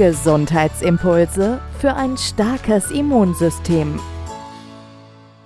Gesundheitsimpulse für ein starkes Immunsystem.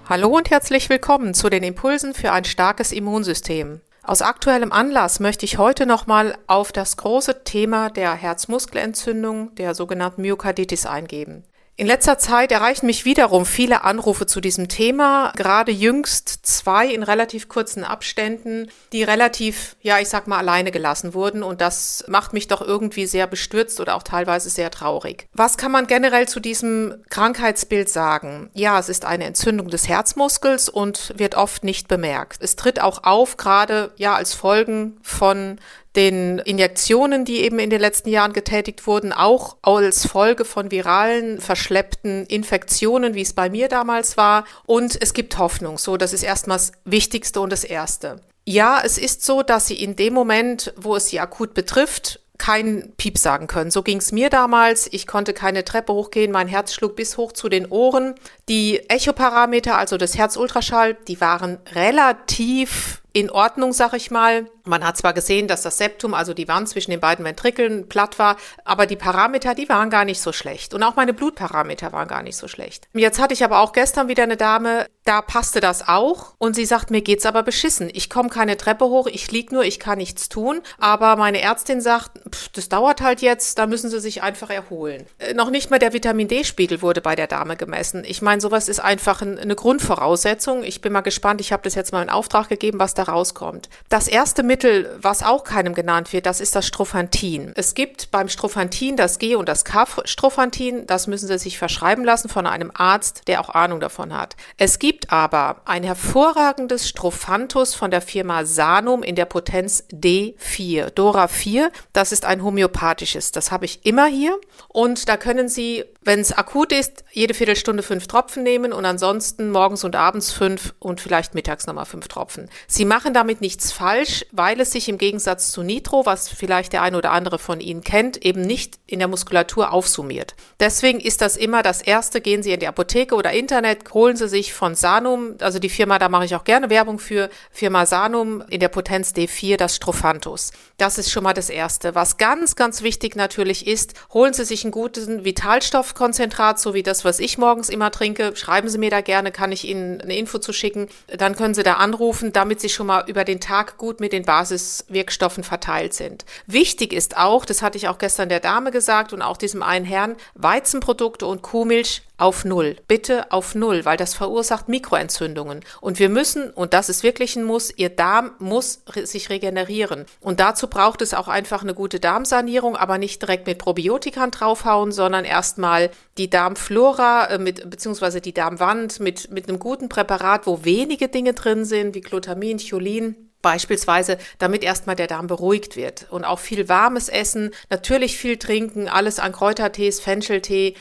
Hallo und herzlich willkommen zu den Impulsen für ein starkes Immunsystem. Aus aktuellem Anlass möchte ich heute nochmal auf das große Thema der Herzmuskelentzündung, der sogenannten Myokarditis eingehen. In letzter Zeit erreichen mich wiederum viele Anrufe zu diesem Thema, gerade jüngst zwei in relativ kurzen Abständen, die relativ, ja, ich sag mal, alleine gelassen wurden und das macht mich doch irgendwie sehr bestürzt oder auch teilweise sehr traurig. Was kann man generell zu diesem Krankheitsbild sagen? Ja, es ist eine Entzündung des Herzmuskels und wird oft nicht bemerkt. Es tritt auch auf, gerade ja als Folgen von den Injektionen, die eben in den letzten Jahren getätigt wurden, auch als Folge von viralen, verschleppten Infektionen, wie es bei mir damals war. Und es gibt Hoffnung. So, das ist erstmal das Wichtigste und das Erste. Ja, es ist so, dass sie in dem Moment, wo es sie akut betrifft, kein Piep sagen können. So ging es mir damals. Ich konnte keine Treppe hochgehen. Mein Herz schlug bis hoch zu den Ohren. Die Echoparameter, also das Herzultraschall, die waren relativ in Ordnung, sag ich mal. Man hat zwar gesehen, dass das Septum, also die Wand zwischen den beiden Ventrikeln, platt war, aber die Parameter, die waren gar nicht so schlecht. Und auch meine Blutparameter waren gar nicht so schlecht. Jetzt hatte ich aber auch gestern wieder eine Dame, da passte das auch. Und sie sagt, mir geht's aber beschissen. Ich komme keine Treppe hoch, ich lieg nur, ich kann nichts tun. Aber meine Ärztin sagt, pff, das dauert halt jetzt, da müssen sie sich einfach erholen. Äh, noch nicht mal der Vitamin D-Spiegel wurde bei der Dame gemessen. Ich meine, sowas ist einfach ein, eine Grundvoraussetzung. Ich bin mal gespannt, ich habe das jetzt mal in Auftrag gegeben, was da rauskommt. Das erste Mittel, was auch keinem genannt wird, das ist das Strophantin. Es gibt beim Strophantin das G- und das K-Strophantin. Das müssen Sie sich verschreiben lassen von einem Arzt, der auch Ahnung davon hat. Es gibt aber ein hervorragendes Strophantus von der Firma Sanum in der Potenz D4, Dora 4. Das ist ein homöopathisches. Das habe ich immer hier. Und da können Sie, wenn es akut ist, jede Viertelstunde fünf Tropfen nehmen und ansonsten morgens und abends fünf und vielleicht mittags nochmal fünf Tropfen. Sie machen damit nichts falsch, weil es sich im Gegensatz zu Nitro, was vielleicht der ein oder andere von Ihnen kennt, eben nicht in der Muskulatur aufsummiert. Deswegen ist das immer das Erste, gehen Sie in die Apotheke oder Internet, holen Sie sich von Sanum, also die Firma, da mache ich auch gerne Werbung für, Firma Sanum in der Potenz D4, das Strophanthus. Das ist schon mal das Erste. Was ganz, ganz wichtig natürlich ist, holen Sie sich einen guten Vitalstoffkonzentrat, so wie das, was ich morgens immer trinke. Schreiben Sie mir da gerne, kann ich Ihnen eine Info zu schicken. Dann können Sie da anrufen, damit Sie schon schon mal über den Tag gut mit den Basiswirkstoffen verteilt sind. Wichtig ist auch, das hatte ich auch gestern der Dame gesagt und auch diesem einen Herrn, Weizenprodukte und Kuhmilch auf Null. Bitte auf Null, weil das verursacht Mikroentzündungen. Und wir müssen, und das ist wirklich ein Muss, Ihr Darm muss sich regenerieren. Und dazu braucht es auch einfach eine gute Darmsanierung, aber nicht direkt mit Probiotikern draufhauen, sondern erstmal die Darmflora, äh, mit, beziehungsweise die Darmwand mit, mit einem guten Präparat, wo wenige Dinge drin sind, wie Glutamin, Cholin, Beispielsweise, damit erstmal der Darm beruhigt wird. Und auch viel warmes Essen, natürlich viel trinken, alles an Kräutertees, Fencheltee,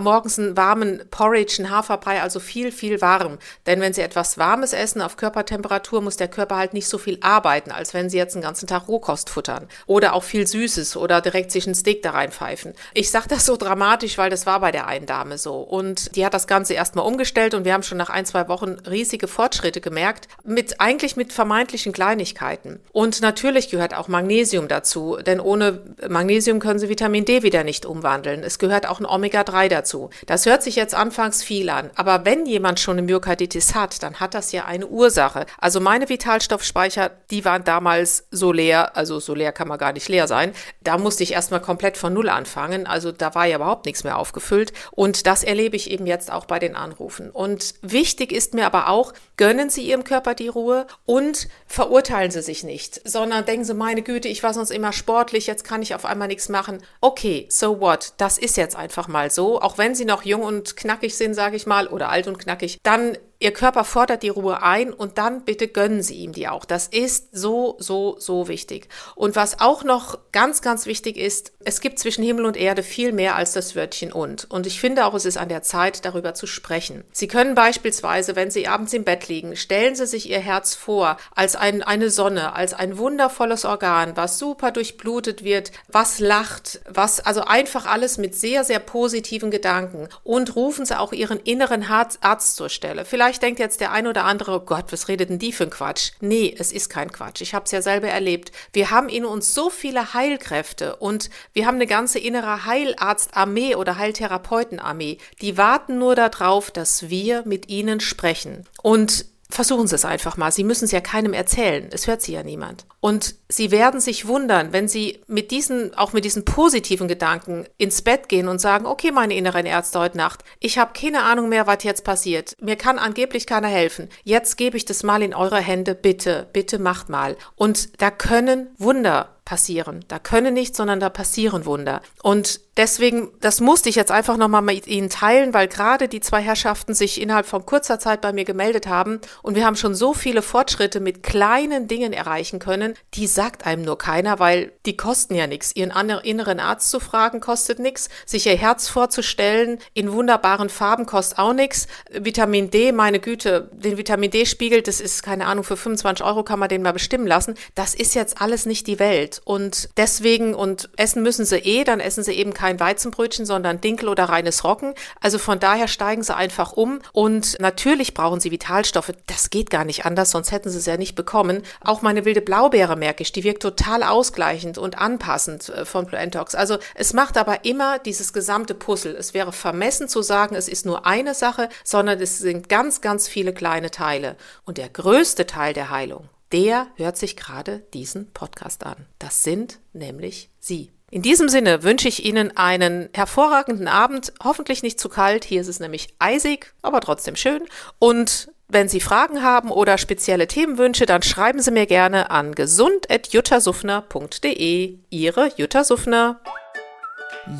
morgens einen warmen Porridge, einen Haferbrei, also viel, viel warm. Denn wenn Sie etwas Warmes essen auf Körpertemperatur, muss der Körper halt nicht so viel arbeiten, als wenn Sie jetzt den ganzen Tag Rohkost futtern. Oder auch viel Süßes oder direkt sich einen Steak da reinpfeifen. Ich sage das so dramatisch, weil das war bei der einen Dame so. Und die hat das Ganze erstmal umgestellt und wir haben schon nach ein, zwei Wochen riesige Fortschritte gemerkt. Mit, eigentlich mit vermeintlichen Kleinigkeiten. Und natürlich gehört auch Magnesium dazu, denn ohne Magnesium können Sie Vitamin D wieder nicht umwandeln. Es gehört auch ein Omega-3 dazu. Das hört sich jetzt anfangs viel an, aber wenn jemand schon eine Myokarditis hat, dann hat das ja eine Ursache. Also meine Vitalstoffspeicher, die waren damals so leer, also so leer kann man gar nicht leer sein. Da musste ich erstmal komplett von Null anfangen, also da war ja überhaupt nichts mehr aufgefüllt und das erlebe ich eben jetzt auch bei den Anrufen. Und wichtig ist mir aber auch, gönnen Sie Ihrem Körper die Ruhe und verurteilen Sie sich nicht, sondern denken Sie, meine Güte, ich war sonst immer sportlich, jetzt kann ich auf einmal nichts machen. Okay, so what? Das ist jetzt einfach mal so. Auch wenn Sie noch jung und knackig sind, sage ich mal, oder alt und knackig, dann Ihr Körper fordert die Ruhe ein und dann bitte gönnen Sie ihm die auch. Das ist so, so, so wichtig. Und was auch noch ganz, ganz wichtig ist, es gibt zwischen Himmel und Erde viel mehr als das Wörtchen und. Und ich finde auch, es ist an der Zeit, darüber zu sprechen. Sie können beispielsweise, wenn Sie abends im Bett liegen, stellen Sie sich Ihr Herz vor als ein, eine Sonne, als ein wundervolles Organ, was super durchblutet wird, was lacht, was also einfach alles mit sehr, sehr positiven Gedanken. Und rufen Sie auch Ihren inneren Arzt zur Stelle. Vielleicht Vielleicht denkt jetzt der ein oder andere, oh Gott, was redet denn die für ein Quatsch? Nee, es ist kein Quatsch. Ich habe es ja selber erlebt. Wir haben in uns so viele Heilkräfte und wir haben eine ganze innere Heilarztarmee oder Heiltherapeutenarmee. Die warten nur darauf, dass wir mit ihnen sprechen. Und Versuchen Sie es einfach mal. Sie müssen es ja keinem erzählen. Es hört Sie ja niemand. Und Sie werden sich wundern, wenn Sie mit diesen, auch mit diesen positiven Gedanken ins Bett gehen und sagen, okay, meine inneren Ärzte heute Nacht, ich habe keine Ahnung mehr, was jetzt passiert. Mir kann angeblich keiner helfen. Jetzt gebe ich das mal in eure Hände. Bitte, bitte macht mal. Und da können Wunder passieren. Da können nichts, sondern da passieren Wunder. Und deswegen, das musste ich jetzt einfach nochmal mit Ihnen teilen, weil gerade die zwei Herrschaften sich innerhalb von kurzer Zeit bei mir gemeldet haben und wir haben schon so viele Fortschritte mit kleinen Dingen erreichen können, die sagt einem nur keiner, weil die kosten ja nichts. Ihren inneren Arzt zu fragen kostet nichts, sich ihr Herz vorzustellen in wunderbaren Farben kostet auch nichts. Vitamin D, meine Güte, den Vitamin D-Spiegel, das ist keine Ahnung, für 25 Euro kann man den mal bestimmen lassen. Das ist jetzt alles nicht die Welt. Und deswegen, und essen müssen sie eh, dann essen sie eben kein Weizenbrötchen, sondern Dinkel oder reines Rocken. Also von daher steigen sie einfach um. Und natürlich brauchen sie Vitalstoffe. Das geht gar nicht anders, sonst hätten sie es ja nicht bekommen. Auch meine wilde Blaubeere merke ich, die wirkt total ausgleichend und anpassend äh, von Plantox. Also es macht aber immer dieses gesamte Puzzle. Es wäre vermessen zu sagen, es ist nur eine Sache, sondern es sind ganz, ganz viele kleine Teile. Und der größte Teil der Heilung, der hört sich gerade diesen Podcast an. Das sind nämlich Sie. In diesem Sinne wünsche ich Ihnen einen hervorragenden Abend, hoffentlich nicht zu kalt, hier ist es nämlich eisig, aber trotzdem schön. Und wenn Sie Fragen haben oder spezielle Themenwünsche, dann schreiben Sie mir gerne an gesund.juttasufner.de. Ihre Jutta Suffner.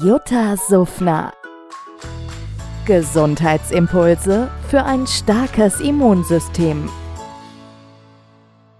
Jutta Suffner. Gesundheitsimpulse für ein starkes Immunsystem.